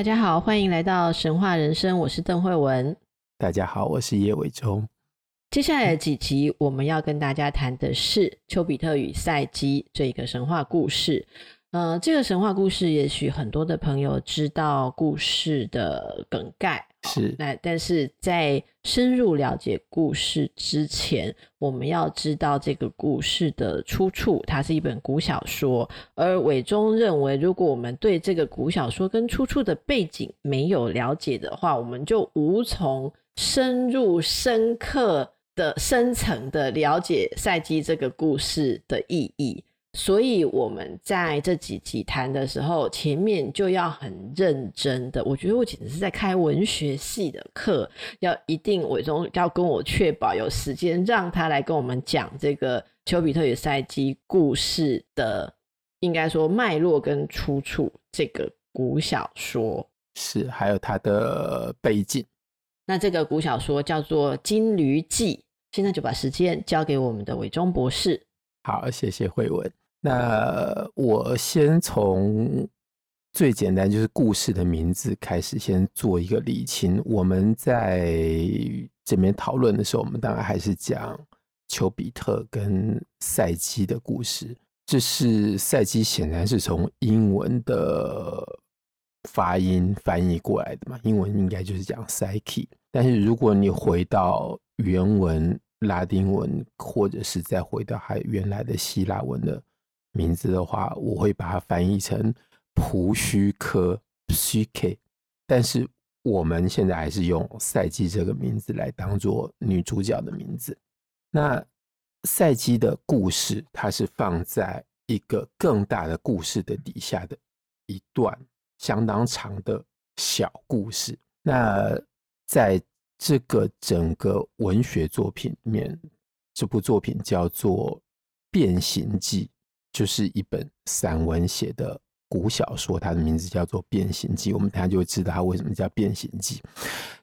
大家好，欢迎来到神话人生，我是邓慧文。大家好，我是叶伟忠。接下来的几集，我们要跟大家谈的是丘比特与赛姬这个神话故事。呃，这个神话故事，也许很多的朋友知道故事的梗概。是，那但是在深入了解故事之前，我们要知道这个故事的出处，它是一本古小说。而伟忠认为，如果我们对这个古小说跟出处的背景没有了解的话，我们就无从深入、深刻的、深层的了解赛季这个故事的意义。所以我们在这几集谈的时候，前面就要很认真的。我觉得我简直是在开文学系的课，要一定伟忠要跟我确保有时间让他来跟我们讲这个丘比特与赛基故事的，应该说脉络跟出处。这个古小说是还有它的背景。那这个古小说叫做《金驴记》。现在就把时间交给我们的伟忠博士。好，谢谢慧文。那我先从最简单，就是故事的名字开始，先做一个理清。我们在这边讨论的时候，我们当然还是讲丘比特跟赛基的故事。这是赛基，显然是从英文的发音翻译过来的嘛？英文应该就是讲 Psyche。但是如果你回到原文拉丁文，或者是再回到还原来的希腊文的。名字的话，我会把它翻译成蒲须科 （Psyche），但是我们现在还是用赛姬这个名字来当做女主角的名字。那赛姬的故事，它是放在一个更大的故事的底下的一段相当长的小故事。那在这个整个文学作品里面，这部作品叫做《变形记》。就是一本散文写的古小说，它的名字叫做《变形记》。我们大家就会知道它为什么叫《变形记》。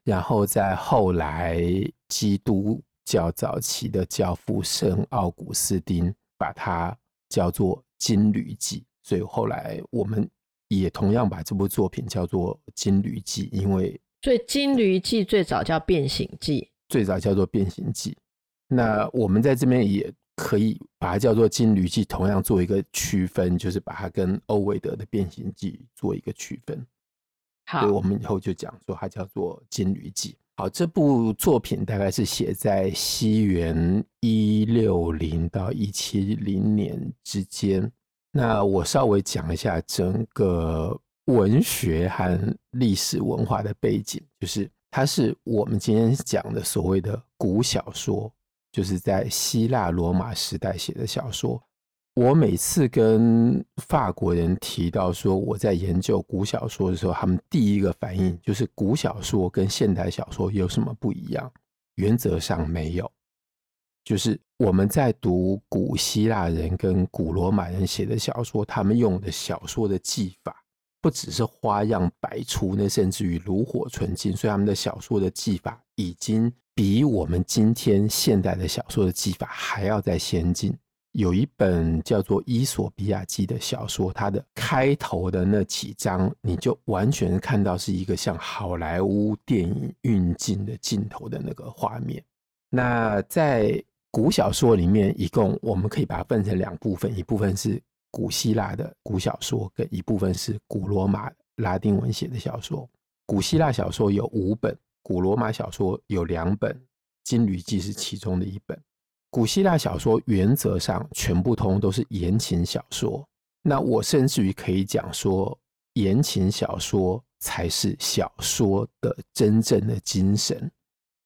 然后在后来，基督教早期的教父圣奥古斯丁把它叫做《金驴记》，所以后来我们也同样把这部作品叫做《金驴记》，因为所以《金驴记》最早叫《变形记》，最早叫做《变形记》。那我们在这边也。可以把它叫做《金驴记》，同样做一个区分，就是把它跟欧维德的《变形记》做一个区分。好，所以我们以后就讲说它叫做《金驴记》。好，这部作品大概是写在西元一六零到一七零年之间。那我稍微讲一下整个文学和历史文化的背景，就是它是我们今天讲的所谓的古小说。就是在希腊罗马时代写的小说。我每次跟法国人提到说我在研究古小说的时候，他们第一个反应就是古小说跟现代小说有什么不一样？原则上没有。就是我们在读古希腊人跟古罗马人写的小说，他们用的小说的技法不只是花样百出，那甚至于炉火纯青，所以他们的小说的技法已经。比我们今天现代的小说的技法还要再先进。有一本叫做《伊索比亚记》的小说，它的开头的那几章，你就完全看到是一个像好莱坞电影运镜的镜头的那个画面。那在古小说里面，一共我们可以把它分成两部分，一部分是古希腊的古小说，跟一部分是古罗马拉丁文写的小说。古希腊小说有五本。古罗马小说有两本，《金驴记》是其中的一本。古希腊小说原则上全部通都是言情小说。那我甚至于可以讲说，言情小说才是小说的真正的精神。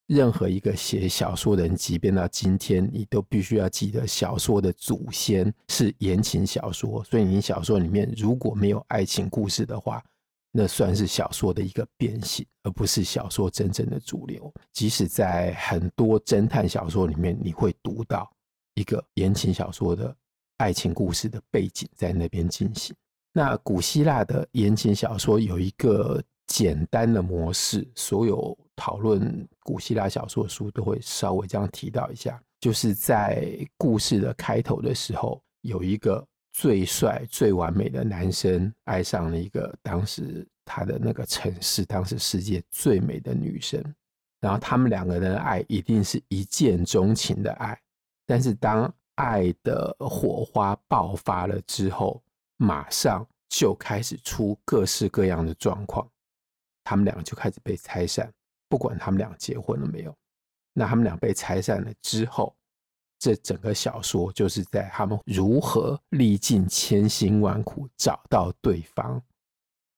任何一个写小说的人，即便到今天，你都必须要记得，小说的祖先是言情小说。所以，你小说里面如果没有爱情故事的话，那算是小说的一个变形，而不是小说真正的主流。即使在很多侦探小说里面，你会读到一个言情小说的爱情故事的背景在那边进行。那古希腊的言情小说有一个简单的模式，所有讨论古希腊小说的书都会稍微这样提到一下，就是在故事的开头的时候，有一个。最帅、最完美的男生爱上了一个当时他的那个城市、当时世界最美的女生，然后他们两个人的爱一定是一见钟情的爱。但是当爱的火花爆发了之后，马上就开始出各式各样的状况，他们两个就开始被拆散，不管他们俩结婚了没有。那他们俩被拆散了之后。这整个小说就是在他们如何历尽千辛万苦找到对方，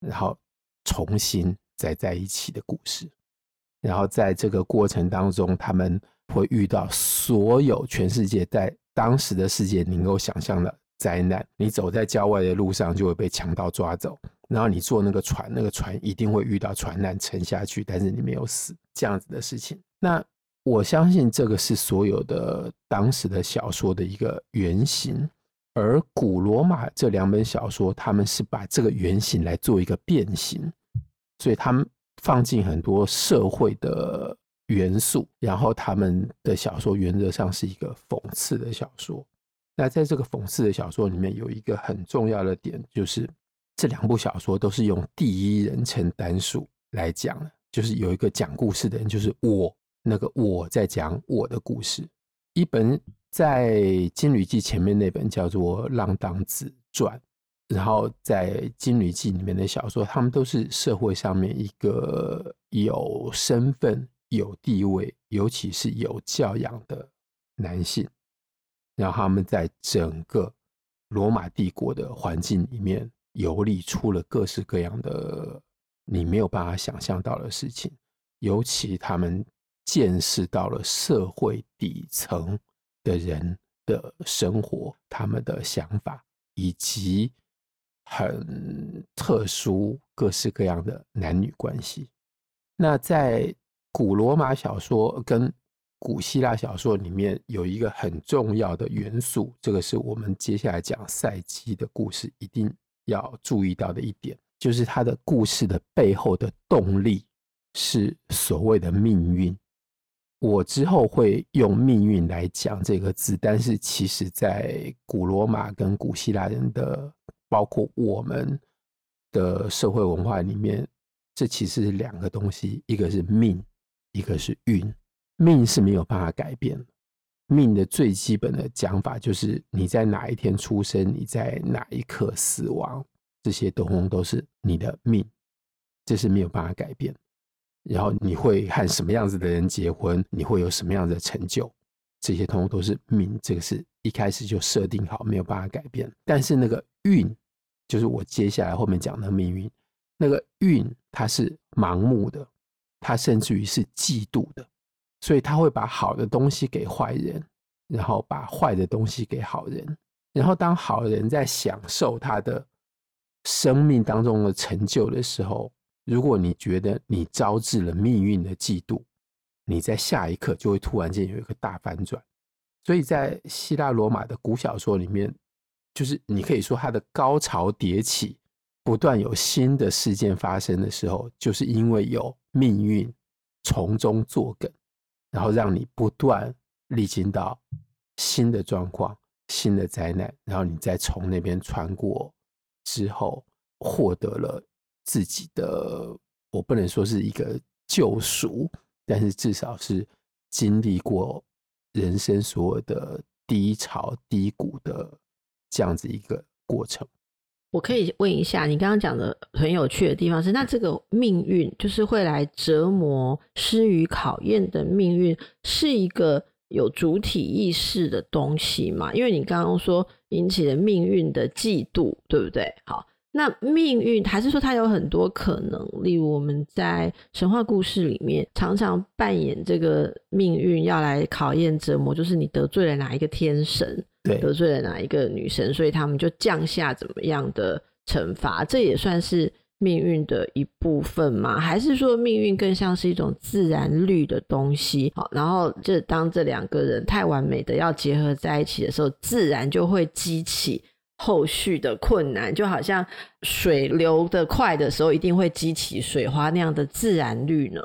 然后重新再在一起的故事。然后在这个过程当中，他们会遇到所有全世界在当时的世界能够想象的灾难。你走在郊外的路上就会被强盗抓走，然后你坐那个船，那个船一定会遇到船难沉下去，但是你没有死，这样子的事情。那。我相信这个是所有的当时的小说的一个原型，而古罗马这两本小说，他们是把这个原型来做一个变形，所以他们放进很多社会的元素，然后他们的小说原则上是一个讽刺的小说。那在这个讽刺的小说里面，有一个很重要的点，就是这两部小说都是用第一人称单数来讲的，就是有一个讲故事的人，就是我。那个我在讲我的故事，一本在《金缕记》前面那本叫做《浪荡子传》，然后在《金缕记》里面的小说，他们都是社会上面一个有身份、有地位，尤其是有教养的男性，然后他们在整个罗马帝国的环境里面游历出了各式各样的你没有办法想象到的事情，尤其他们。见识到了社会底层的人的生活，他们的想法，以及很特殊、各式各样的男女关系。那在古罗马小说跟古希腊小说里面，有一个很重要的元素，这个是我们接下来讲赛姬的故事一定要注意到的一点，就是他的故事的背后的动力是所谓的命运。我之后会用“命运”来讲这个字，但是其实，在古罗马跟古希腊人的，包括我们的社会文化里面，这其实是两个东西，一个是命，一个是运。命是没有办法改变，命的最基本的讲法就是你在哪一天出生，你在哪一刻死亡，这些通通都是你的命，这是没有办法改变。然后你会和什么样子的人结婚？你会有什么样的成就？这些通通都是命，这个是一开始就设定好，没有办法改变。但是那个运，就是我接下来后面讲的命运，那个运它是盲目的，它甚至于是嫉妒的，所以他会把好的东西给坏人，然后把坏的东西给好人。然后当好人在享受他的生命当中的成就的时候，如果你觉得你招致了命运的嫉妒，你在下一刻就会突然间有一个大反转。所以在希腊罗马的古小说里面，就是你可以说它的高潮迭起，不断有新的事件发生的时候，就是因为有命运从中作梗，然后让你不断历经到新的状况、新的灾难，然后你再从那边穿过之后，获得了。自己的，我不能说是一个救赎，但是至少是经历过人生所有的低潮低谷的这样子一个过程。我可以问一下，你刚刚讲的很有趣的地方是，那这个命运就是会来折磨、施予考验的命运，是一个有主体意识的东西吗？因为你刚刚说引起了命运的嫉妒，对不对？好。那命运还是说它有很多可能，例如我们在神话故事里面常常扮演这个命运要来考验折磨，就是你得罪了哪一个天神，对，得罪了哪一个女神，所以他们就降下怎么样的惩罚，这也算是命运的一部分吗？还是说命运更像是一种自然律的东西？好，然后这当这两个人太完美的要结合在一起的时候，自然就会激起后续的困难，就好像水流的快的时候，一定会激起水花那样的自然律呢？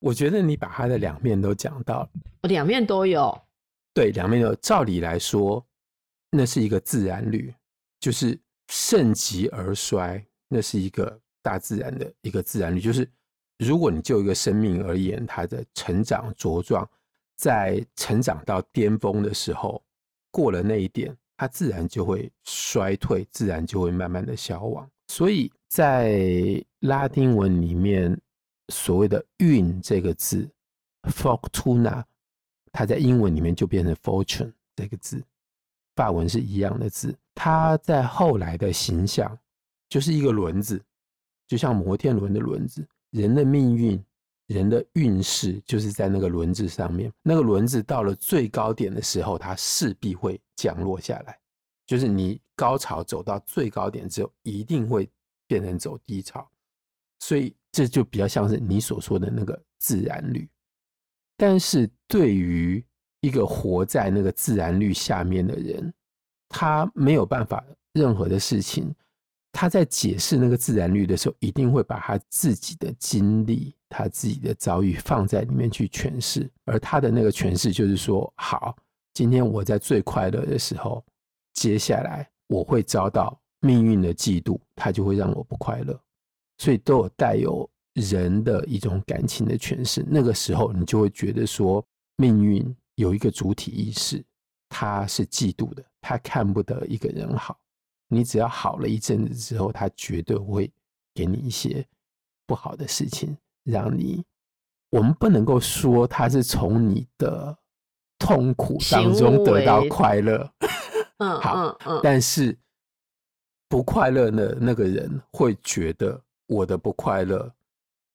我觉得你把它的两面都讲到了，两面都有。对，两面都有。照理来说，那是一个自然律，就是盛极而衰，那是一个。大自然的一个自然律，就是如果你就一个生命而言，它的成长茁壮，在成长到巅峰的时候，过了那一点，它自然就会衰退，自然就会慢慢的消亡。所以在拉丁文里面，所谓的“运”这个字，fortuna，它在英文里面就变成 fortune 这个字，法文是一样的字。它在后来的形象就是一个轮子。就像摩天轮的轮子，人的命运、人的运势，就是在那个轮子上面。那个轮子到了最高点的时候，它势必会降落下来。就是你高潮走到最高点之后，一定会变成走低潮。所以这就比较像是你所说的那个自然律。但是对于一个活在那个自然律下面的人，他没有办法任何的事情。他在解释那个自然律的时候，一定会把他自己的经历、他自己的遭遇放在里面去诠释。而他的那个诠释就是说：好，今天我在最快乐的时候，接下来我会遭到命运的嫉妒，他就会让我不快乐。所以都有带有人的一种感情的诠释。那个时候，你就会觉得说，命运有一个主体意识，他是嫉妒的，他看不得一个人好。你只要好了一阵子之后，他绝对会给你一些不好的事情，让你。我们不能够说他是从你的痛苦当中得到快乐。嗯，好，嗯嗯但是不快乐的那个人会觉得我的不快乐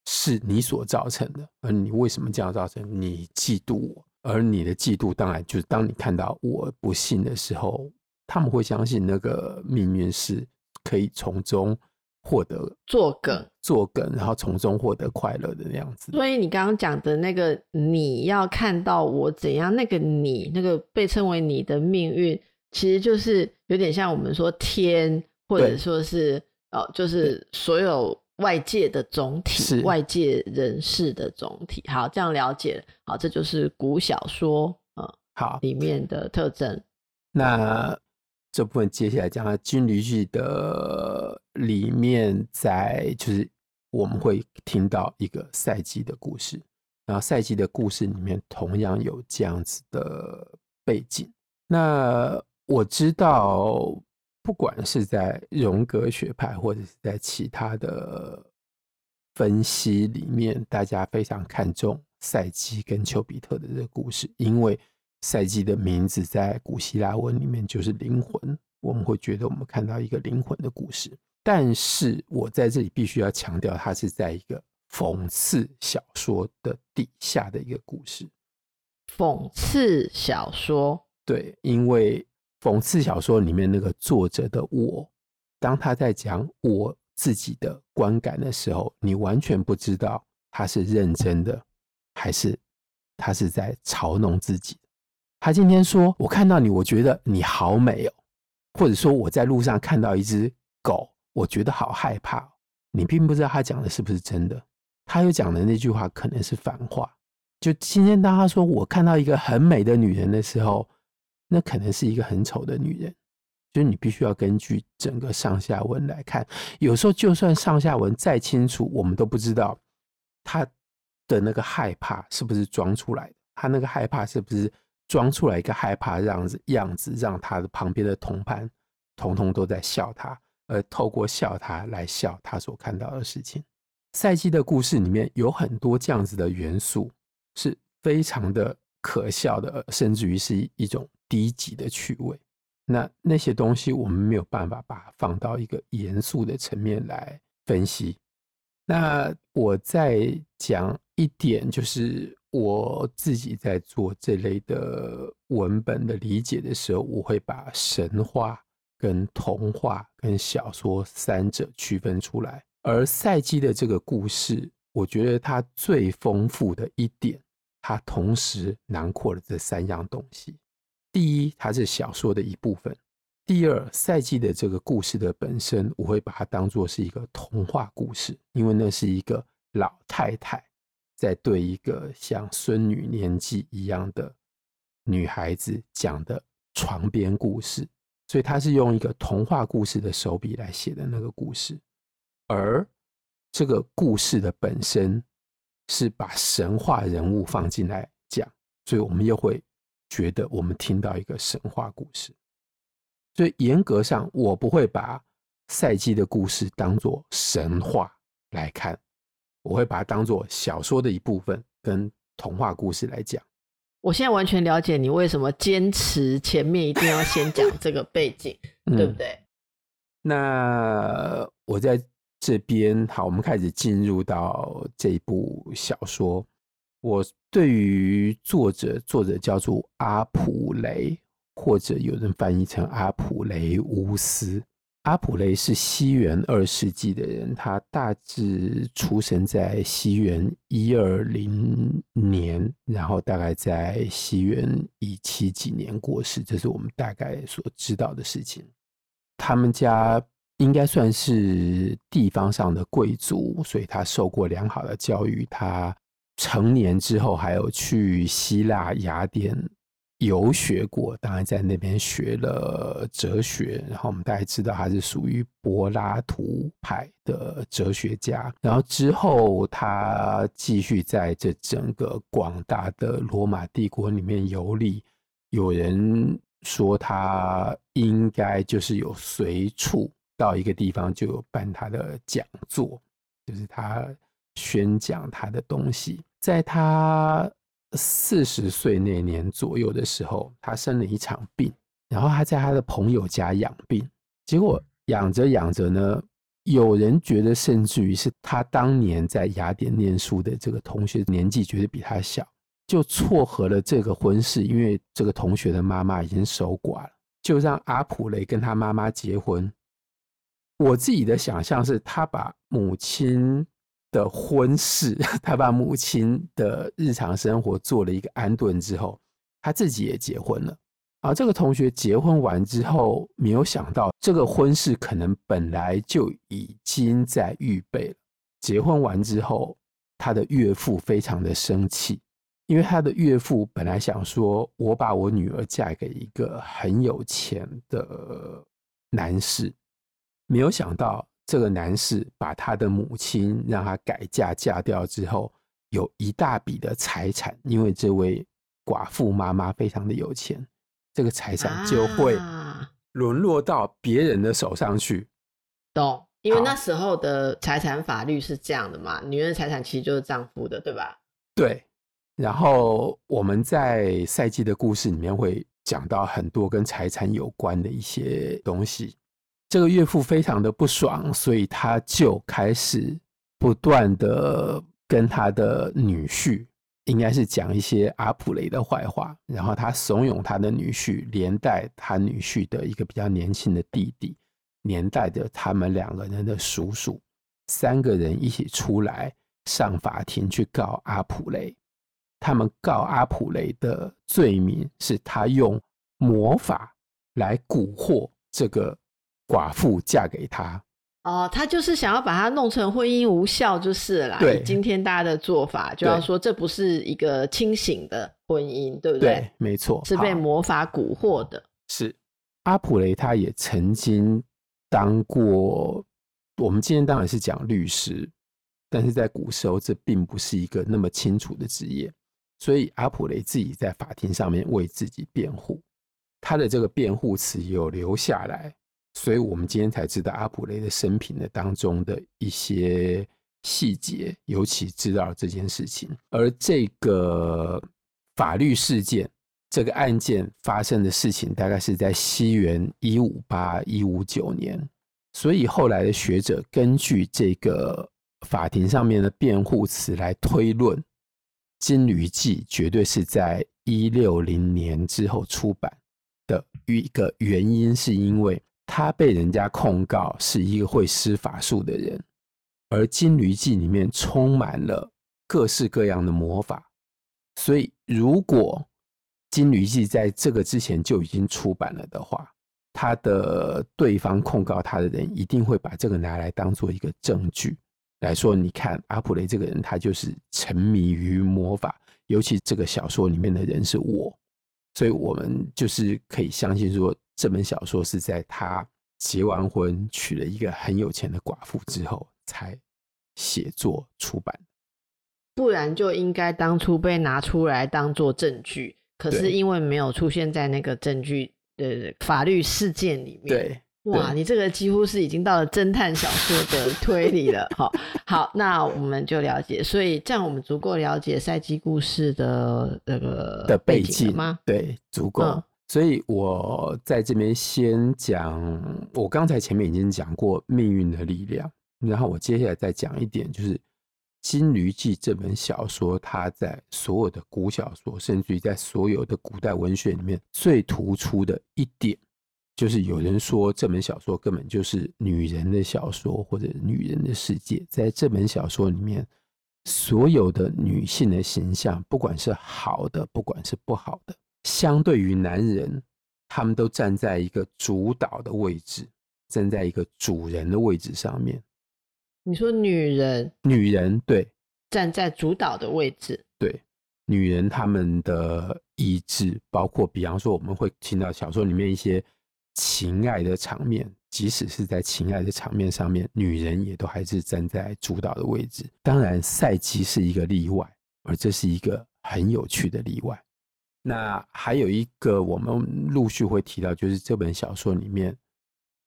是你所造成的，而你为什么这样造成？你嫉妒我，而你的嫉妒当然就是当你看到我不幸的时候。他们会相信那个命运是可以从中获得作梗，作梗，然后从中获得快乐的那样子。所以你刚刚讲的那个，你要看到我怎样，那个你，那个被称为你的命运，其实就是有点像我们说天，或者说是哦，就是所有外界的总体，外界人士的总体。好，这样了解，好，这就是古小说啊，好里面的特征。那。这部分接下来讲到金驴记的里面，在就是我们会听到一个赛季的故事，然后赛季的故事里面同样有这样子的背景。那我知道，不管是在荣格学派，或者是在其他的分析里面，大家非常看重赛季跟丘比特的这个故事，因为。赛季的名字在古希腊文里面就是灵魂，我们会觉得我们看到一个灵魂的故事。但是我在这里必须要强调，它是在一个讽刺小说的底下的一个故事。讽刺小说，对，因为讽刺小说里面那个作者的我，当他在讲我自己的观感的时候，你完全不知道他是认真的，还是他是在嘲弄自己。他今天说：“我看到你，我觉得你好美哦。”或者说我在路上看到一只狗，我觉得好害怕。你并不知道他讲的是不是真的。他又讲的那句话可能是反话。就今天当他说我看到一个很美的女人的时候，那可能是一个很丑的女人。就是你必须要根据整个上下文来看。有时候就算上下文再清楚，我们都不知道他的那个害怕是不是装出来的。他那个害怕是不是？装出来一个害怕样子，样子让他的旁边的同伴统统都在笑他，而透过笑他来笑他所看到的事情。赛季的故事里面有很多这样子的元素，是非常的可笑的，甚至于是一种低级的趣味。那那些东西我们没有办法把它放到一个严肃的层面来分析。那我再讲一点，就是。我自己在做这类的文本的理解的时候，我会把神话、跟童话、跟小说三者区分出来。而赛姬的这个故事，我觉得它最丰富的一点，它同时囊括了这三样东西。第一，它是小说的一部分；第二，赛季的这个故事的本身，我会把它当作是一个童话故事，因为那是一个老太太在对一个像孙女年纪一样的女孩子讲的床边故事，所以他是用一个童话故事的手笔来写的那个故事，而这个故事的本身是把神话人物放进来讲，所以我们又会觉得我们听到一个神话故事。所以严格上，我不会把赛季的故事当作神话来看，我会把它当做小说的一部分，跟童话故事来讲。我现在完全了解你为什么坚持前面一定要先讲这个背景，对不对？那我在这边，好，我们开始进入到这部小说。我对于作者，作者叫做阿普雷，或者有人翻译成阿普雷乌斯。阿普雷是西元二世纪的人，他大致出生在西元一二零年，然后大概在西元一七几年过世，这是我们大概所知道的事情。他们家应该算是地方上的贵族，所以他受过良好的教育。他成年之后还有去希腊雅典。游学过，当然在那边学了哲学，然后我们大概知道他是属于柏拉图派的哲学家。然后之后他继续在这整个广大的罗马帝国里面游历。有人说他应该就是有随处到一个地方就有办他的讲座，就是他宣讲他的东西，在他。四十岁那年左右的时候，他生了一场病，然后他在他的朋友家养病，结果养着养着呢，有人觉得甚至于是他当年在雅典念书的这个同学年纪觉得比他小，就撮合了这个婚事，因为这个同学的妈妈已经守寡了，就让阿普雷跟他妈妈结婚。我自己的想象是他把母亲。的婚事，他把母亲的日常生活做了一个安顿之后，他自己也结婚了。而这个同学结婚完之后，没有想到这个婚事可能本来就已经在预备了。结婚完之后，他的岳父非常的生气，因为他的岳父本来想说：“我把我女儿嫁给一个很有钱的男士。”没有想到。这个男士把他的母亲让他改嫁嫁掉之后，有一大笔的财产，因为这位寡妇妈妈非常的有钱，这个财产就会沦落到别人的手上去。懂？因为那时候的财产法律是这样的嘛，女人的财产其实就是丈夫的，对吧？对。然后我们在赛季的故事里面会讲到很多跟财产有关的一些东西。这个岳父非常的不爽，所以他就开始不断的跟他的女婿，应该是讲一些阿普雷的坏话，然后他怂恿他的女婿，连带他女婿的一个比较年轻的弟弟，连带着他们两个人的叔叔，三个人一起出来上法庭去告阿普雷。他们告阿普雷的罪名是他用魔法来蛊惑这个。寡妇嫁给他哦，他就是想要把他弄成婚姻无效，就是了啦。对，今天大家的做法就要说这不是一个清醒的婚姻，对不对？对，没错，是被魔法蛊惑的。是阿普雷，他也曾经当过。我们今天当然是讲律师，但是在古时候这并不是一个那么清楚的职业，所以阿普雷自己在法庭上面为自己辩护，他的这个辩护词有留下来。所以我们今天才知道阿普雷的生平的当中的一些细节，尤其知道这件事情。而这个法律事件，这个案件发生的事情，大概是在西元一五八一五九年。所以后来的学者根据这个法庭上面的辩护词来推论，《金驴记》绝对是在一六零年之后出版的一个原因，是因为。他被人家控告是一个会施法术的人，而《金驴记》里面充满了各式各样的魔法，所以如果《金驴记》在这个之前就已经出版了的话，他的对方控告他的人一定会把这个拿来当做一个证据来说。你看阿普雷这个人，他就是沉迷于魔法，尤其这个小说里面的人是我，所以我们就是可以相信说，这本小说是在他结完婚娶了一个很有钱的寡妇之后。才写作出版，不然就应该当初被拿出来当做证据。可是因为没有出现在那个证据的法律事件里面。对，哇，你这个几乎是已经到了侦探小说的推理了。好，好，那我们就了解。所以这样我们足够了解赛姬故事的那个的背景吗？对，足够。嗯所以我在这边先讲，我刚才前面已经讲过命运的力量。然后我接下来再讲一点，就是《金驴记》这本小说，它在所有的古小说，甚至于在所有的古代文学里面最突出的一点，就是有人说这本小说根本就是女人的小说，或者女人的世界。在这本小说里面，所有的女性的形象，不管是好的，不管是不好的，相对于男人，他们都站在一个主导的位置，站在一个主人的位置上面。你说女人，女人对，站在主导的位置，对，女人她们的意志，包括比方说我们会听到小说里面一些情爱的场面，即使是在情爱的场面上面，女人也都还是站在主导的位置。当然，赛姬是一个例外，而这是一个很有趣的例外。那还有一个我们陆续会提到，就是这本小说里面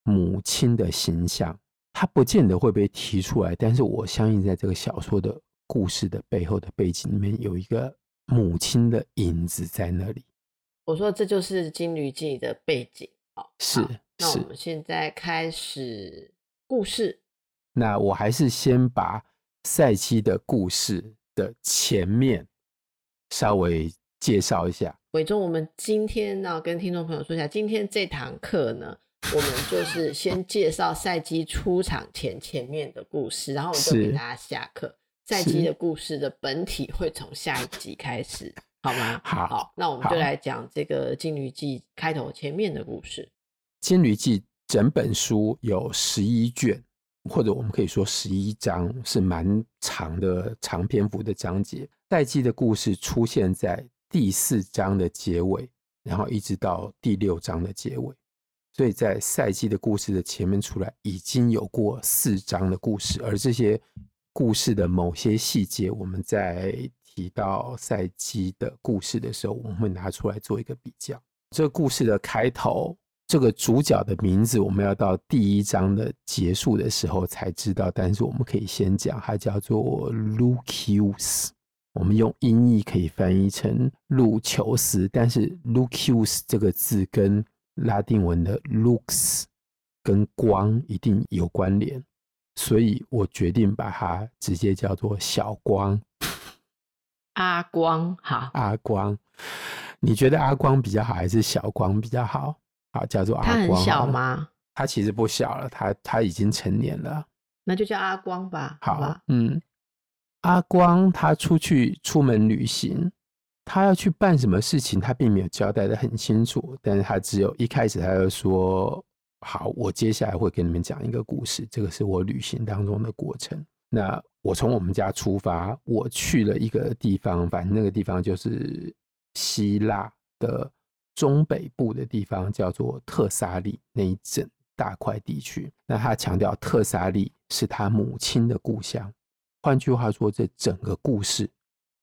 母亲的形象。它不见得会被提出来，但是我相信，在这个小说的故事的背后的背景里面，有一个母亲的影子在那里。我说这就是《金驴记》的背景。好，是。那我们现在开始故事。那我还是先把赛期的故事的前面稍微介绍一下。伟忠，我们今天呢，跟听众朋友说一下，今天这堂课呢。我们就是先介绍赛基出场前前面的故事，然后我们就给大家下课。赛基的故事的本体会从下一集开始，好吗？好，好，那我们就来讲这个《金驴记》开头前面的故事。《金驴记》整本书有十一卷，或者我们可以说十一章，是蛮长的长篇幅的章节。赛姬的故事出现在第四章的结尾，然后一直到第六章的结尾。所以在赛季的故事的前面出来，已经有过四章的故事，而这些故事的某些细节，我们在提到赛季的故事的时候，我们会拿出来做一个比较。这故事的开头，这个主角的名字，我们要到第一章的结束的时候才知道，但是我们可以先讲，它叫做 Lucius，我们用音译可以翻译成路求斯，但是 Lucius 这个字跟拉丁文的 lux 跟光一定有关联，所以我决定把它直接叫做小光。阿光好，阿光，你觉得阿光比较好还是小光比较好？好，叫做阿光。他很小吗？他其实不小了，他他已经成年了。那就叫阿光吧。好，好吧，嗯，阿光他出去出门旅行。他要去办什么事情，他并没有交代的很清楚，但是他只有一开始他就说：“好，我接下来会跟你们讲一个故事，这个是我旅行当中的过程。那我从我们家出发，我去了一个地方，反正那个地方就是希腊的中北部的地方，叫做特萨利那一整大块地区。那他强调特萨利是他母亲的故乡，换句话说，这整个故事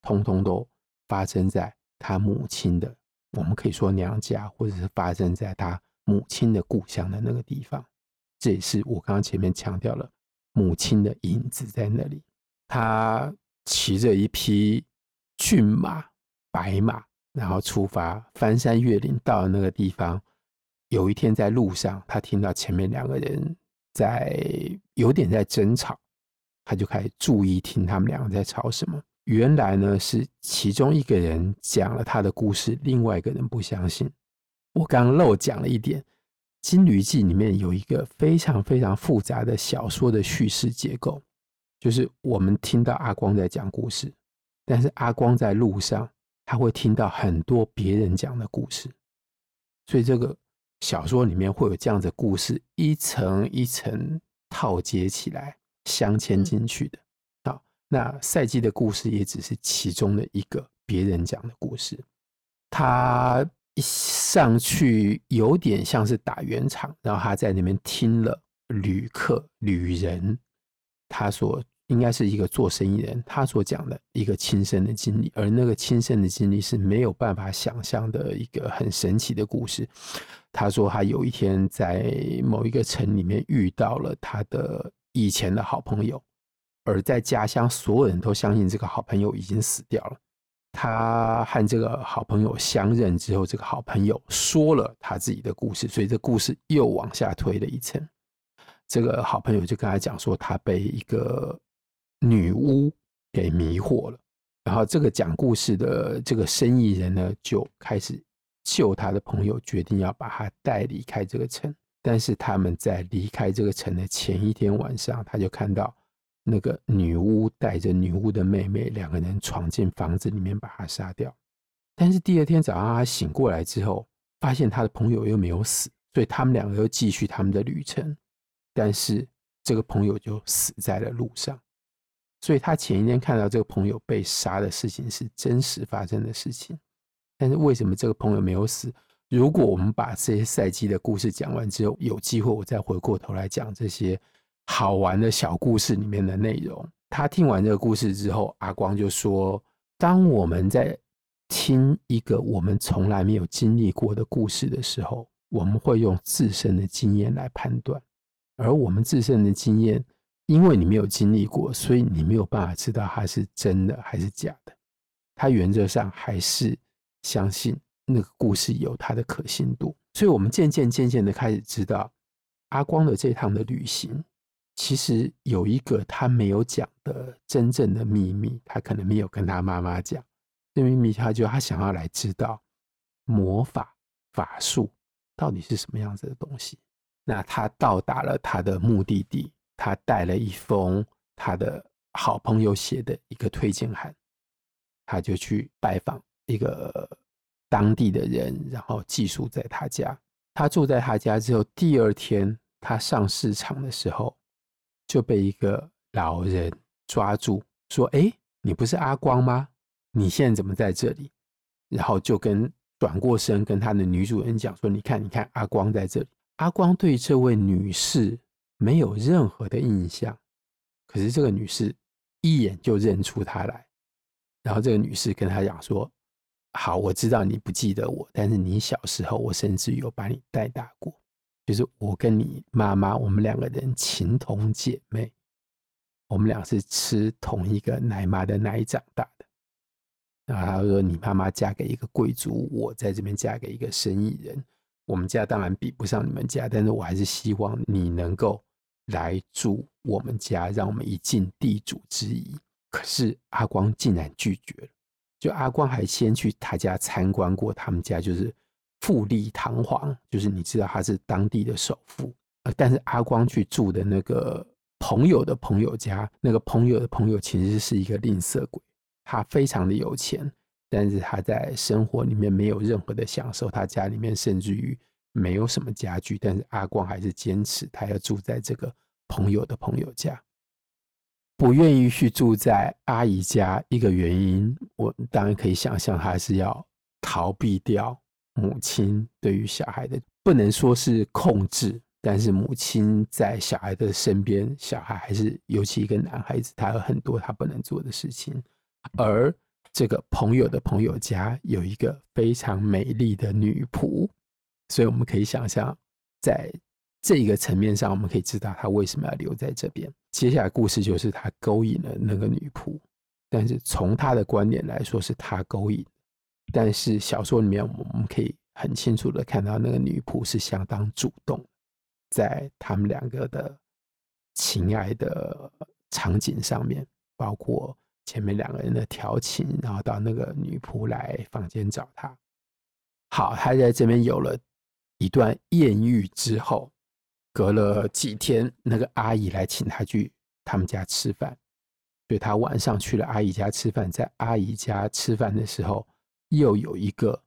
通通都。”发生在他母亲的，我们可以说娘家，或者是发生在他母亲的故乡的那个地方。这也是我刚刚前面强调了，母亲的影子在那里。他骑着一匹骏马，白马，然后出发，翻山越岭，到了那个地方。有一天在路上，他听到前面两个人在有点在争吵，他就开始注意听他们两个在吵什么。原来呢，是其中一个人讲了他的故事，另外一个人不相信。我刚漏讲了一点，《金驴记》里面有一个非常非常复杂的小说的叙事结构。就是我们听到阿光在讲故事，但是阿光在路上，他会听到很多别人讲的故事，所以这个小说里面会有这样的故事，一层一层套接起来，镶嵌进去的。好，那赛季的故事也只是其中的一个别人讲的故事，他。一上去有点像是打圆场，然后他在那边听了旅客、旅人，他所应该是一个做生意人，他所讲的一个亲身的经历，而那个亲身的经历是没有办法想象的一个很神奇的故事。他说他有一天在某一个城里面遇到了他的以前的好朋友，而在家乡所有人都相信这个好朋友已经死掉了。他和这个好朋友相认之后，这个好朋友说了他自己的故事，所以这故事又往下推了一层。这个好朋友就跟他讲说，他被一个女巫给迷惑了。然后这个讲故事的这个生意人呢，就开始救他的朋友，决定要把他带离开这个城。但是他们在离开这个城的前一天晚上，他就看到。那个女巫带着女巫的妹妹，两个人闯进房子里面把她杀掉。但是第二天早上他醒过来之后，发现他的朋友又没有死，所以他们两个又继续他们的旅程。但是这个朋友就死在了路上。所以他前一天看到这个朋友被杀的事情是真实发生的事情。但是为什么这个朋友没有死？如果我们把这些赛季的故事讲完之后，有机会我再回过头来讲这些。好玩的小故事里面的内容，他听完这个故事之后，阿光就说：“当我们在听一个我们从来没有经历过的故事的时候，我们会用自身的经验来判断，而我们自身的经验，因为你没有经历过，所以你没有办法知道它是真的还是假的。他原则上还是相信那个故事有它的可信度，所以我们渐渐渐渐的开始知道阿光的这趟的旅行。”其实有一个他没有讲的真正的秘密，他可能没有跟他妈妈讲。这秘密，他就他想要来知道魔法法术到底是什么样子的东西。那他到达了他的目的地，他带了一封他的好朋友写的一个推荐函，他就去拜访一个当地的人，然后寄宿在他家。他住在他家之后，第二天他上市场的时候。就被一个老人抓住，说：“哎，你不是阿光吗？你现在怎么在这里？”然后就跟转过身跟他的女主人讲说：“你看，你看，阿光在这里。”阿光对这位女士没有任何的印象，可是这个女士一眼就认出他来。然后这个女士跟他讲说：“好，我知道你不记得我，但是你小时候我甚至有把你带大过。”就是我跟你妈妈，我们两个人情同姐妹，我们俩是吃同一个奶妈的奶长大的。然后他说：“你妈妈嫁给一个贵族，我在这边嫁给一个生意人。我们家当然比不上你们家，但是我还是希望你能够来住我们家，让我们一尽地主之谊。”可是阿光竟然拒绝了。就阿光还先去他家参观过他们家，就是。富丽堂皇，就是你知道他是当地的首富，呃但是阿光去住的那个朋友的朋友家，那个朋友的朋友其实是一个吝啬鬼，他非常的有钱，但是他在生活里面没有任何的享受，他家里面甚至于没有什么家具，但是阿光还是坚持他要住在这个朋友的朋友家，不愿意去住在阿姨家，一个原因，我当然可以想象他是要逃避掉。母亲对于小孩的不能说是控制，但是母亲在小孩的身边，小孩还是尤其一个男孩子，他有很多他不能做的事情。而这个朋友的朋友家有一个非常美丽的女仆，所以我们可以想象，在这个层面上，我们可以知道他为什么要留在这边。接下来故事就是他勾引了那个女仆，但是从他的观点来说，是他勾引。但是小说里面，我们可以很清楚的看到，那个女仆是相当主动，在他们两个的情爱的场景上面，包括前面两个人的调情，然后到那个女仆来房间找他。好，他在这边有了一段艳遇之后，隔了几天，那个阿姨来请他去他们家吃饭，所以他晚上去了阿姨家吃饭，在阿姨家吃饭的时候，又有一个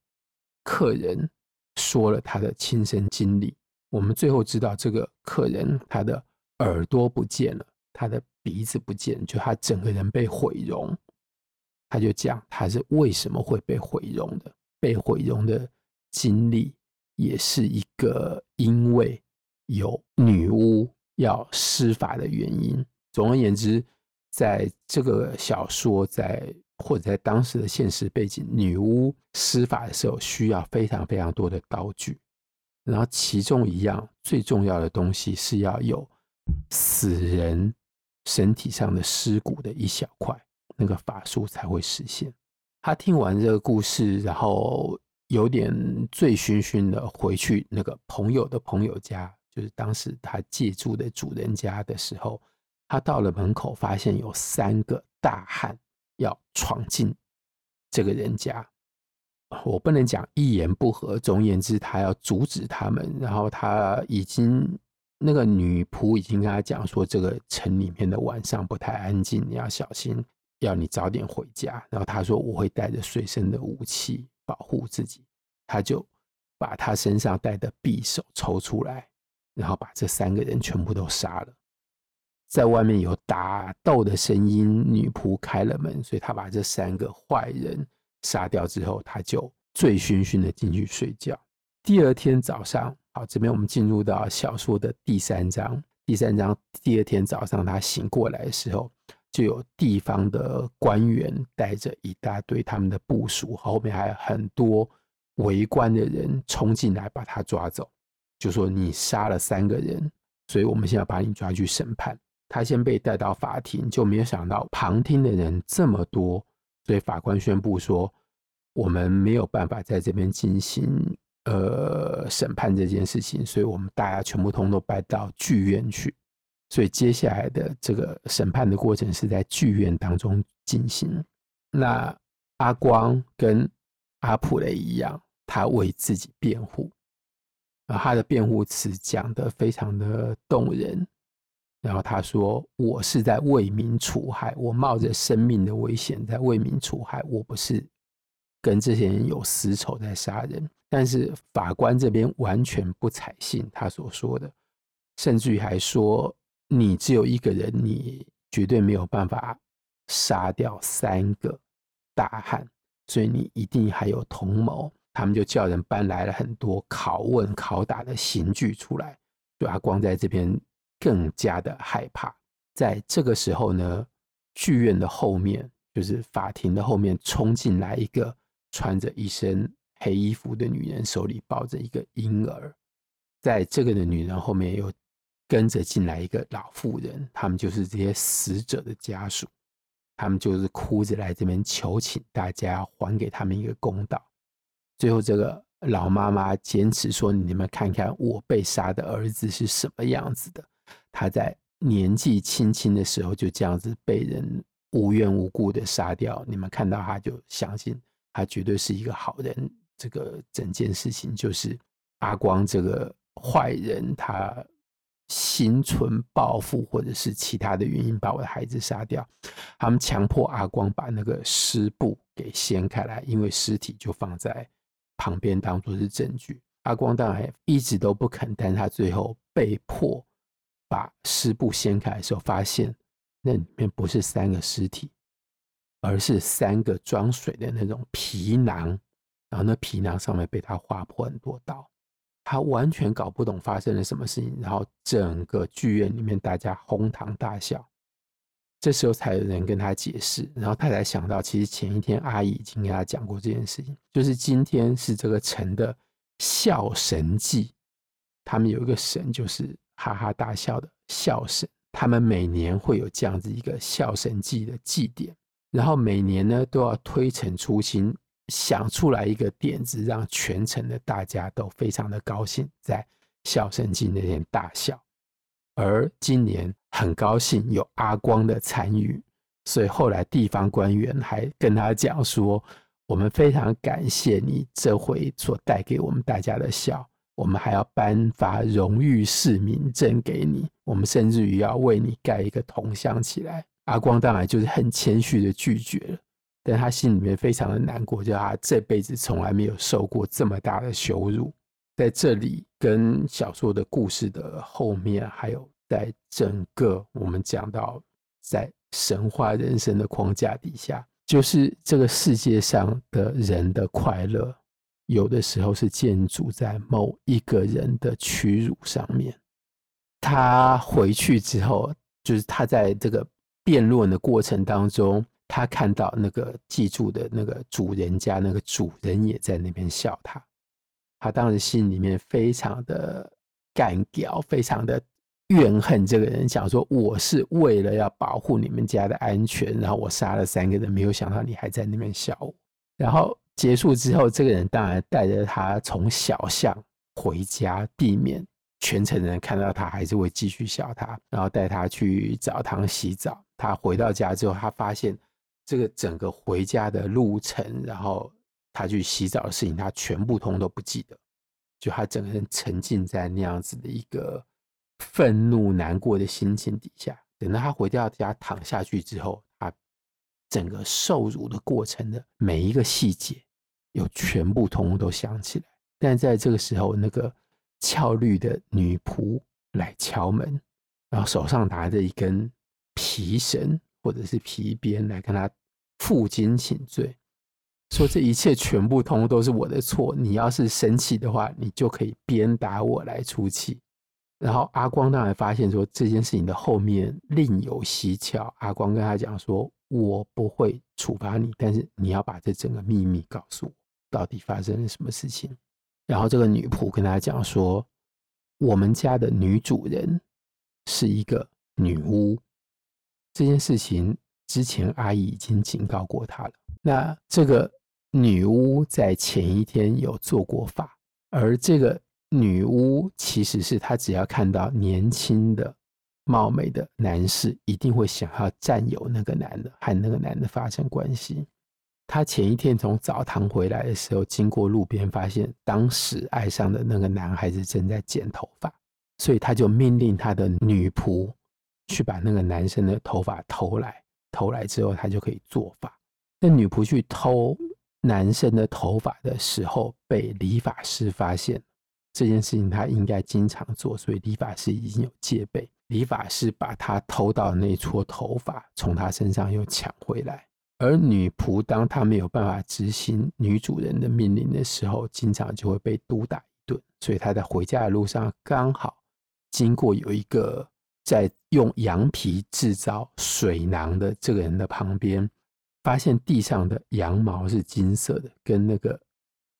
客人说了他的亲身经历。我们最后知道，这个客人他的耳朵不见了，他的鼻子不见，就他整个人被毁容。他就讲他是为什么会被毁容的，被毁容的经历也是一个因为有女巫要施法的原因。总而言之，在这个小说在或者在当时的现实背景，女巫施法的时候需要非常非常多的道具，然后其中一样最重要的东西是要有死人身体上的尸骨的一小块。那个法术才会实现。他听完这个故事，然后有点醉醺醺的回去那个朋友的朋友家，就是当时他借住的主人家的时候，他到了门口，发现有三个大汉要闯进这个人家。我不能讲一言不合，总而言之，他要阻止他们。然后他已经那个女仆已经跟他讲说，这个城里面的晚上不太安静，你要小心。要你早点回家，然后他说我会带着随身的武器保护自己，他就把他身上带的匕首抽出来，然后把这三个人全部都杀了。在外面有打斗的声音，女仆开了门，所以他把这三个坏人杀掉之后，他就醉醺醺的进去睡觉。第二天早上，好，这边我们进入到小说的第三章。第三章第二天早上，他醒过来的时候。就有地方的官员带着一大堆他们的部署，后面还有很多围观的人冲进来把他抓走，就说你杀了三个人，所以我们现在把你抓去审判。他先被带到法庭，就没有想到旁听的人这么多，所以法官宣布说，我们没有办法在这边进行呃审判这件事情，所以我们大家全部通都搬到剧院去。所以接下来的这个审判的过程是在剧院当中进行。那阿光跟阿普雷一样，他为自己辩护，他的辩护词讲得非常的动人。然后他说：“我是在为民除害，我冒着生命的危险在为民除害，我不是跟这些人有私仇在杀人。”但是法官这边完全不采信他所说的，甚至于还说。你只有一个人，你绝对没有办法杀掉三个大汉，所以你一定还有同谋。他们就叫人搬来了很多拷问、拷打的刑具出来，就阿光在这边更加的害怕。在这个时候呢，剧院的后面，就是法庭的后面，冲进来一个穿着一身黑衣服的女人，手里抱着一个婴儿。在这个的女人后面又。跟着进来一个老妇人，他们就是这些死者的家属，他们就是哭着来这边求请大家还给他们一个公道。最后，这个老妈妈坚持说：“你们看看我被杀的儿子是什么样子的？他在年纪轻轻的时候就这样子被人无缘无故的杀掉，你们看到他就相信他绝对是一个好人。这个整件事情就是阿光这个坏人，他。”心存报复，或者是其他的原因，把我的孩子杀掉。他们强迫阿光把那个尸布给掀开来，因为尸体就放在旁边当做是证据。阿光当然一直都不肯，但他最后被迫把尸布掀开的时候，发现那里面不是三个尸体，而是三个装水的那种皮囊，然后那皮囊上面被他划破很多刀。他完全搞不懂发生了什么事情，然后整个剧院里面大家哄堂大笑。这时候才有人跟他解释，然后他才想到，其实前一天阿姨已经跟他讲过这件事情，就是今天是这个城的笑神祭，他们有一个神就是哈哈大笑的笑神，他们每年会有这样子一个笑神祭的祭典，然后每年呢都要推陈出新。想出来一个点子，让全城的大家都非常的高兴，在笑神祭那天大笑。而今年很高兴有阿光的参与，所以后来地方官员还跟他讲说：“我们非常感谢你这回所带给我们大家的笑，我们还要颁发荣誉市民证给你，我们甚至于要为你盖一个铜像起来。”阿光当然就是很谦虚的拒绝了，但他心里面非常的难过，就他这辈子从来没有受过这么大的羞辱。在这里，跟小说的故事的后面，还有在整个我们讲到在神话人生的框架底下，就是这个世界上的人的快乐，有的时候是建筑在某一个人的屈辱上面。他回去之后，就是他在这个辩论的过程当中，他看到那个记住的那个主人家，那个主人也在那边笑他。他当时心里面非常的干掉，非常的怨恨这个人，想说我是为了要保护你们家的安全，然后我杀了三个人，没有想到你还在那边笑我。然后结束之后，这个人当然带着他从小巷回家，避免全城人看到他还是会继续笑他，然后带他去澡堂洗澡。他回到家之后，他发现这个整个回家的路程，然后。他去洗澡的事情，他全部通都不记得，就他整个人沉浸在那样子的一个愤怒、难过的心情底下。等到他回到家躺下去之后，他整个受辱的过程的每一个细节，又全部通通都想起来。但在这个时候，那个俏绿的女仆来敲门，然后手上拿着一根皮绳或者是皮鞭来跟他负荆请罪。说这一切全部通都是我的错，你要是生气的话，你就可以鞭打我来出气。然后阿光当然发现说这件事情的后面另有蹊跷，阿光跟他讲说：“我不会处罚你，但是你要把这整个秘密告诉我，到底发生了什么事情。”然后这个女仆跟他讲说：“我们家的女主人是一个女巫，这件事情之前阿姨已经警告过她了。那这个。”女巫在前一天有做过法，而这个女巫其实是她只要看到年轻的、貌美的男士，一定会想要占有那个男的，和那个男的发生关系。她前一天从澡堂回来的时候，经过路边，发现当时爱上的那个男孩子正在剪头发，所以她就命令她的女仆去把那个男生的头发偷来，偷来之后，她就可以做法。那女仆去偷。男生的头发的时候被理发师发现这件事情，他应该经常做，所以理发师已经有戒备。理发师把他偷到那撮头发从他身上又抢回来，而女仆当她没有办法执行女主人的命令的时候，经常就会被毒打一顿。所以他在回家的路上刚好经过有一个在用羊皮制造水囊的这个人的旁边。发现地上的羊毛是金色的，跟那个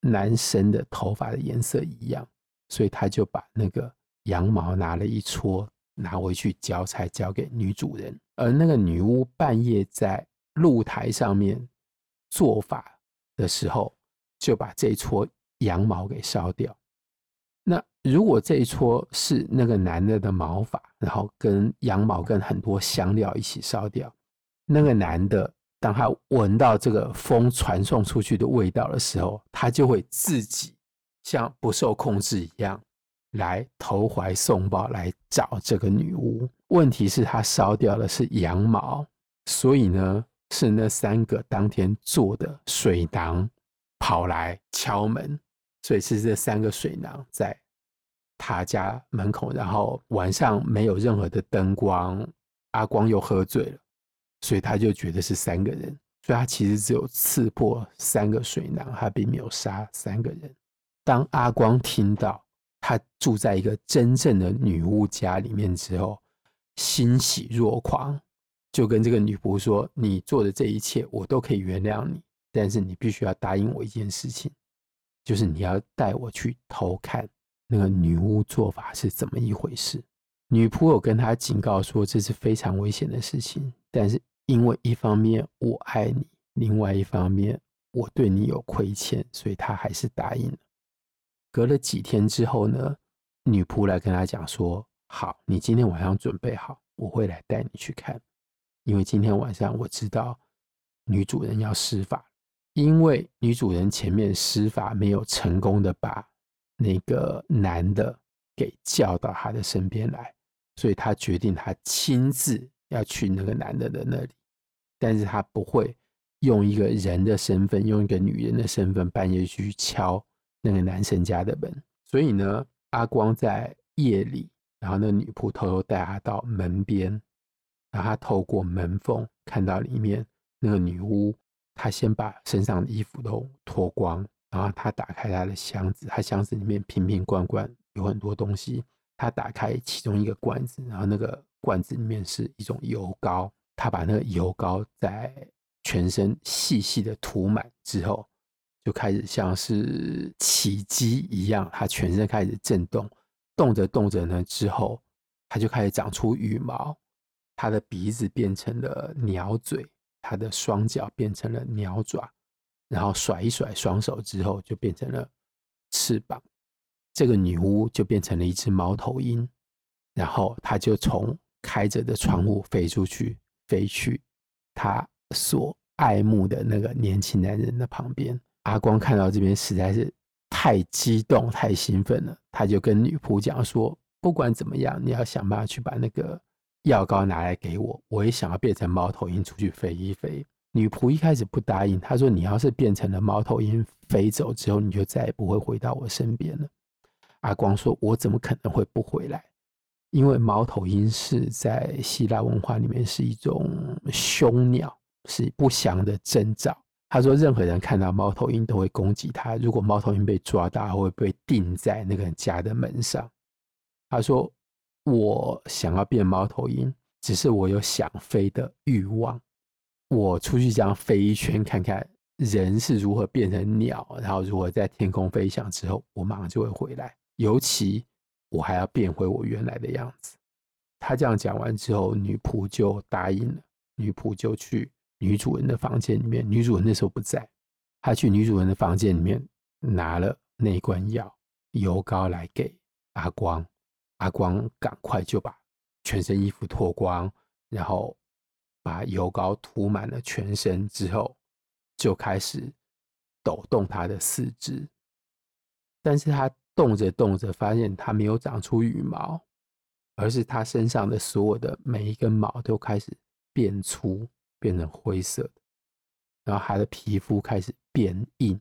男生的头发的颜色一样，所以他就把那个羊毛拿了一撮拿回去交差，交给女主人。而那个女巫半夜在露台上面做法的时候，就把这一撮羊毛给烧掉。那如果这一撮是那个男的的毛发，然后跟羊毛跟很多香料一起烧掉，那个男的。当他闻到这个风传送出去的味道的时候，他就会自己像不受控制一样来投怀送抱，来找这个女巫。问题是，他烧掉的是羊毛，所以呢，是那三个当天做的水囊跑来敲门，所以是这三个水囊在他家门口，然后晚上没有任何的灯光，阿光又喝醉了。所以他就觉得是三个人，所以他其实只有刺破三个水囊，他并没有杀三个人。当阿光听到他住在一个真正的女巫家里面之后，欣喜若狂，就跟这个女仆说：“你做的这一切，我都可以原谅你，但是你必须要答应我一件事情，就是你要带我去偷看那个女巫做法是怎么一回事。”女仆有跟他警告说，这是非常危险的事情，但是。因为一方面我爱你，另外一方面我对你有亏欠，所以他还是答应了。隔了几天之后呢，女仆来跟他讲说：“好，你今天晚上准备好，我会来带你去看。因为今天晚上我知道女主人要施法，因为女主人前面施法没有成功的把那个男的给叫到他的身边来，所以他决定他亲自。”要去那个男的的那里，但是他不会用一个人的身份，用一个女人的身份半夜去敲那个男生家的门。所以呢，阿光在夜里，然后那女仆偷偷带他到门边，然后他透过门缝看到里面那个女巫，她先把身上的衣服都脱光，然后他打开他的箱子，他箱子里面瓶瓶罐罐有很多东西。他打开其中一个罐子，然后那个罐子里面是一种油膏。他把那个油膏在全身细细的涂满之后，就开始像是起鸡一样，他全身开始震动，动着动着呢，之后他就开始长出羽毛，他的鼻子变成了鸟嘴，他的双脚变成了鸟爪，然后甩一甩双手之后，就变成了翅膀。这个女巫就变成了一只猫头鹰，然后她就从开着的窗户飞出去，飞去他所爱慕的那个年轻男人的旁边。阿光看到这边实在是太激动、太兴奋了，他就跟女仆讲说：“不管怎么样，你要想办法去把那个药膏拿来给我，我也想要变成猫头鹰出去飞一飞。”女仆一开始不答应，她说：“你要是变成了猫头鹰飞走之后，你就再也不会回到我身边了。”阿光说：“我怎么可能会不回来？因为猫头鹰是在希腊文化里面是一种凶鸟，是不祥的征兆。他说，任何人看到猫头鹰都会攻击他。如果猫头鹰被抓到，会被钉在那个人家的门上。他说，我想要变猫头鹰，只是我有想飞的欲望。我出去这样飞一圈，看看人是如何变成鸟，然后如何在天空飞翔之后，我马上就会回来。”尤其我还要变回我原来的样子。他这样讲完之后，女仆就答应了。女仆就去女主人的房间里面，女主人那时候不在。他去女主人的房间里面拿了那罐药油膏来给阿光。阿光赶快就把全身衣服脱光，然后把油膏涂满了全身之后，就开始抖动他的四肢。但是他。动着动着，发现它没有长出羽毛，而是它身上的所有的每一根毛都开始变粗，变成灰色的。然后它的皮肤开始变硬，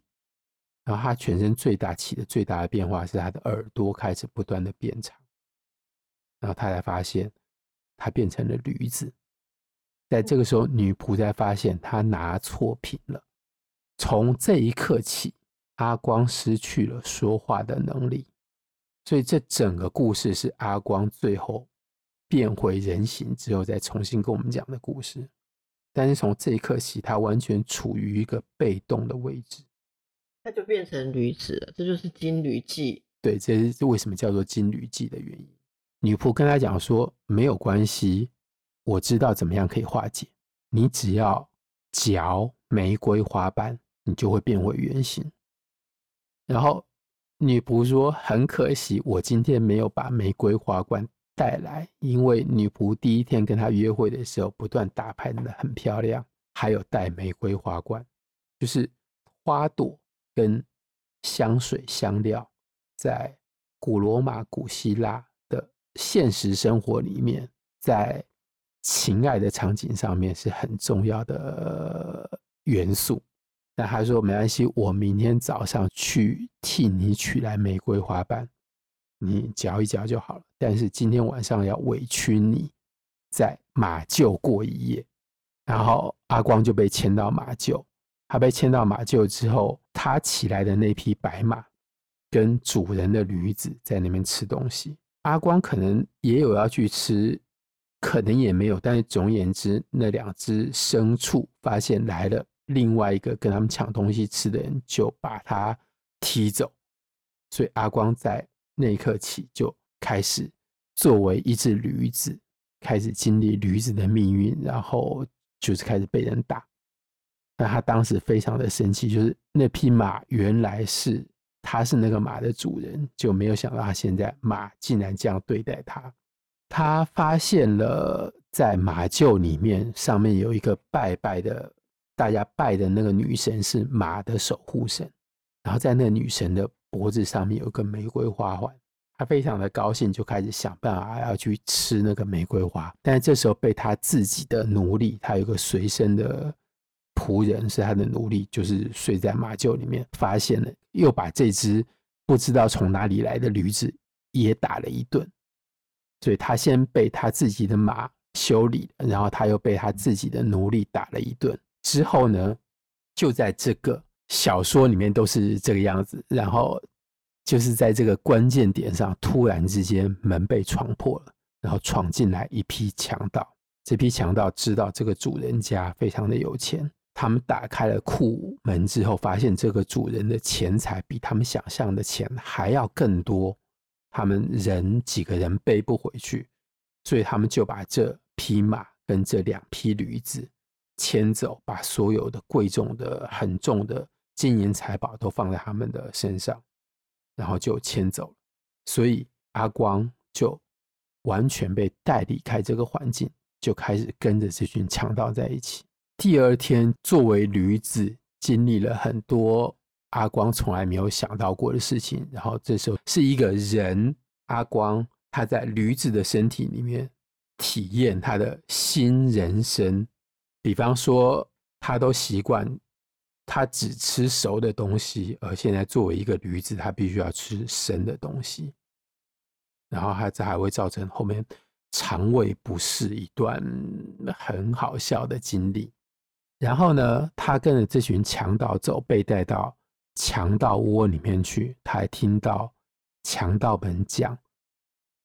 然后它全身最大起的最大的变化是它的耳朵开始不断的变长。然后他才发现，它变成了驴子。在这个时候，女仆才发现她拿错瓶了。从这一刻起。阿光失去了说话的能力，所以这整个故事是阿光最后变回人形之后再重新跟我们讲的故事。但是从这一刻起，他完全处于一个被动的位置，他就变成驴子了。这就是金驴记。对，这是为什么叫做金驴记的原因。女仆跟他讲说：“没有关系，我知道怎么样可以化解。你只要嚼玫瑰花瓣，你就会变回原形。”然后女仆说：“很可惜，我今天没有把玫瑰花冠带来，因为女仆第一天跟他约会的时候，不断打扮的很漂亮，还有带玫瑰花冠，就是花朵跟香水香料，在古罗马、古希腊的现实生活里面，在情爱的场景上面是很重要的元素。”那他说没关系，我明天早上去替你取来玫瑰花瓣，你嚼一嚼就好了。但是今天晚上要委屈你在马厩过一夜。然后阿光就被牵到马厩，他被牵到马厩之后，他骑来的那匹白马跟主人的驴子在那边吃东西。阿光可能也有要去吃，可能也没有，但是总而言之，那两只牲畜发现来了。另外一个跟他们抢东西吃的人就把他踢走，所以阿光在那一刻起就开始作为一只驴子，开始经历驴子的命运，然后就是开始被人打。那他当时非常的生气，就是那匹马原来是他是那个马的主人，就没有想到他现在马竟然这样对待他。他发现了在马厩里面上面有一个拜拜的。大家拜的那个女神是马的守护神，然后在那个女神的脖子上面有个玫瑰花环，他非常的高兴，就开始想办法要去吃那个玫瑰花。但是这时候被他自己的奴隶，他有个随身的仆人是他的奴隶，就是睡在马厩里面，发现了，又把这只不知道从哪里来的驴子也打了一顿。所以他先被他自己的马修理，然后他又被他自己的奴隶打了一顿。之后呢，就在这个小说里面都是这个样子，然后。就是在这个关键点上，突然之间门被闯破了，然后闯进来一批强盗。这批强盗知道这个主人家非常的有钱，他们打开了库门之后，发现这个主人的钱财比他们想象的钱还要更多，他们人几个人背不回去，所以他们就把这匹马跟这两匹驴子牵走，把所有的贵重的、很重的金银财宝都放在他们的身上。然后就牵走了，所以阿光就完全被带离开这个环境，就开始跟着这群强盗在一起。第二天，作为驴子，经历了很多阿光从来没有想到过的事情。然后这时候是一个人，阿光他在驴子的身体里面体验他的新人生。比方说，他都习惯。他只吃熟的东西，而现在作为一个驴子，他必须要吃生的东西，然后他这还会造成后面肠胃不适一段很好笑的经历。然后呢，他跟着这群强盗走，被带到强盗窝里面去，他还听到强盗们讲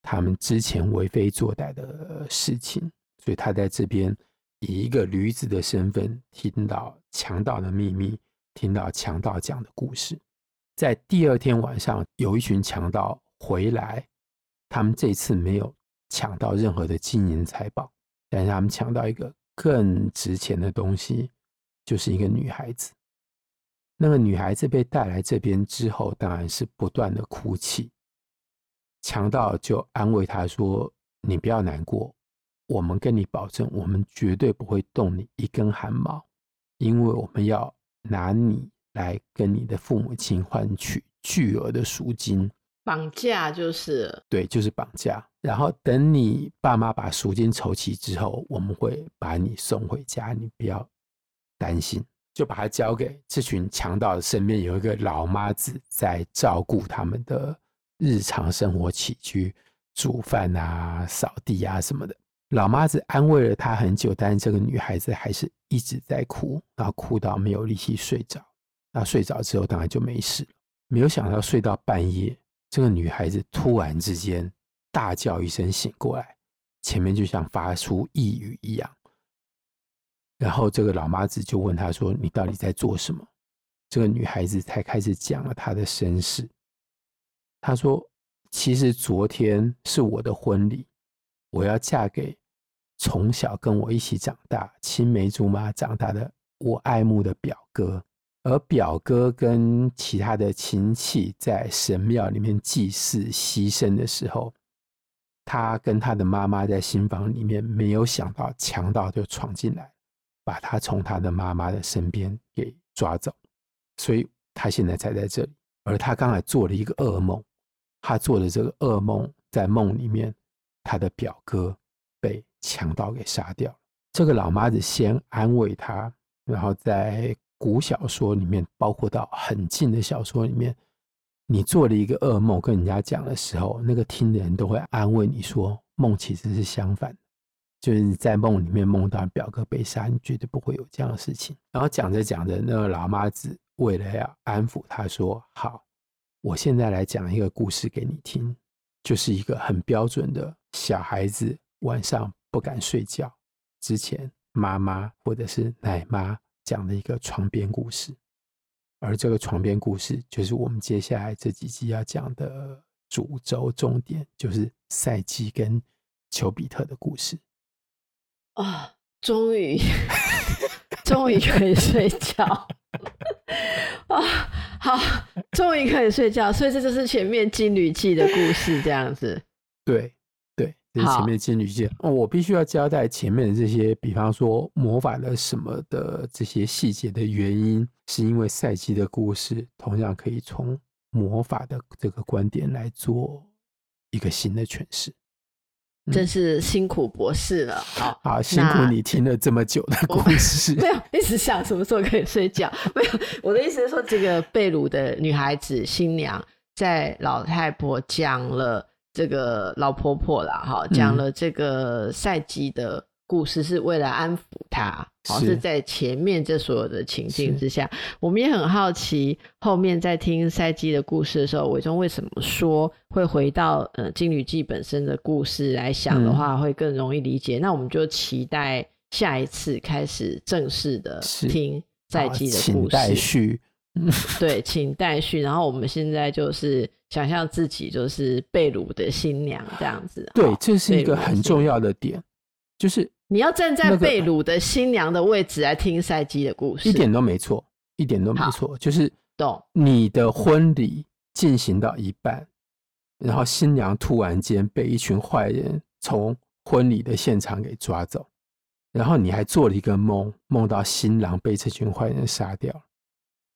他们之前为非作歹的事情，所以他在这边。以一个驴子的身份，听到强盗的秘密，听到强盗讲的故事。在第二天晚上，有一群强盗回来，他们这次没有抢到任何的金银财宝，但是他们抢到一个更值钱的东西，就是一个女孩子。那个女孩子被带来这边之后，当然是不断的哭泣。强盗就安慰她说：“你不要难过。”我们跟你保证，我们绝对不会动你一根汗毛，因为我们要拿你来跟你的父母亲换取巨额的赎金。绑架就是。对，就是绑架。然后等你爸妈把赎金筹齐之后，我们会把你送回家，你不要担心。就把它交给这群强盗的身边有一个老妈子在照顾他们的日常生活起居，煮饭啊、扫地啊什么的。老妈子安慰了她很久，但是这个女孩子还是一直在哭，然后哭到没有力气睡着。那睡着之后当然就没事了。没有想到睡到半夜，这个女孩子突然之间大叫一声醒过来，前面就像发出异语一样。然后这个老妈子就问她说：“你到底在做什么？”这个女孩子才开始讲了她的身世。她说：“其实昨天是我的婚礼，我要嫁给。”从小跟我一起长大、青梅竹马长大的我爱慕的表哥，而表哥跟其他的亲戚在神庙里面祭祀牺牲的时候，他跟他的妈妈在新房里面，没有想到强盗就闯进来，把他从他的妈妈的身边给抓走，所以他现在才在这里。而他刚才做了一个噩梦，他做的这个噩梦，在梦里面，他的表哥被。强盗给杀掉了。这个老妈子先安慰他，然后在古小说里面，包括到很近的小说里面，你做了一个噩梦，跟人家讲的时候，那个听的人都会安慰你说，梦其实是相反的，就是在梦里面梦到表哥被杀，你绝对不会有这样的事情。然后讲着讲着，那个老妈子为了要安抚他说：“好，我现在来讲一个故事给你听，就是一个很标准的小孩子晚上。”不敢睡觉之前，妈妈或者是奶妈讲的一个床边故事，而这个床边故事就是我们接下来这几集要讲的主轴重点，就是赛姬跟丘比特的故事。啊，终于，终于可以睡觉啊！好，终于可以睡觉，所以这就是前面金缕记的故事，这样子。对对。这是前面金缕记，我必须要交代前面的这些，比方说魔法的什么的这些细节的原因，是因为赛季的故事同样可以从魔法的这个观点来做一个新的诠释。真是辛苦博士了，好，好辛苦你听了这么久的故事。没有，一直想什么时候可以睡觉。没有，我的意思是说，这个被掳的女孩子新娘，在老太婆讲了这个老婆婆啦，哈，讲了这个赛季的。故事是为了安抚他，好是，是在前面这所有的情境之下，我们也很好奇，后面在听赛姬的故事的时候，伟忠为什么说会回到呃《金缕记》本身的故事来想的话，会更容易理解。嗯、那我们就期待下一次开始正式的听赛季的故事。待续，对，请待续。然后我们现在就是想象自己就是被掳的新娘这样子。对，这是一个很重要的点。就是你要站在被掳的新娘的位置来听赛基的故事，一点都没错，一点都没错。就是懂你的婚礼进行到一半，然后新娘突然间被一群坏人从婚礼的现场给抓走，然后你还做了一个梦，梦到新郎被这群坏人杀掉。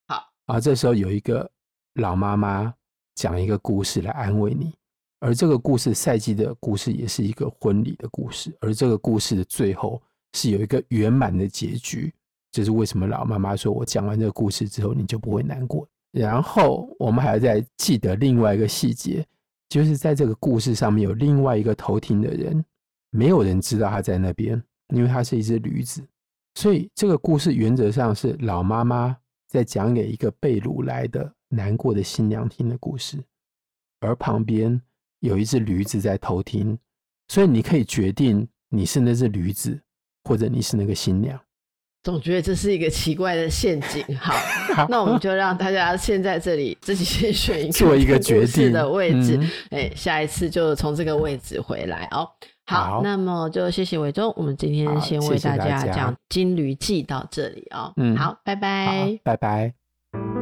好，而这时候有一个老妈妈讲一个故事来安慰你。而这个故事，赛季的故事也是一个婚礼的故事，而这个故事的最后是有一个圆满的结局。这是为什么老妈妈说：“我讲完这个故事之后，你就不会难过。”然后我们还要再记得另外一个细节，就是在这个故事上面有另外一个偷听的人，没有人知道他在那边，因为他是一只驴子。所以这个故事原则上是老妈妈在讲给一个被掳来的难过的新娘听的故事，而旁边。有一只驴子在偷听，所以你可以决定你是那只驴子，或者你是那个新娘。总觉得这是一个奇怪的陷阱。好，好，那我们就让大家先在这里自己先选一个做一个决定的位置。哎、嗯，下一次就从这个位置回来哦。好，好，那么就谢谢伟忠，我们今天先为大家讲《金驴记》到这里哦。嗯，好，拜拜，拜拜。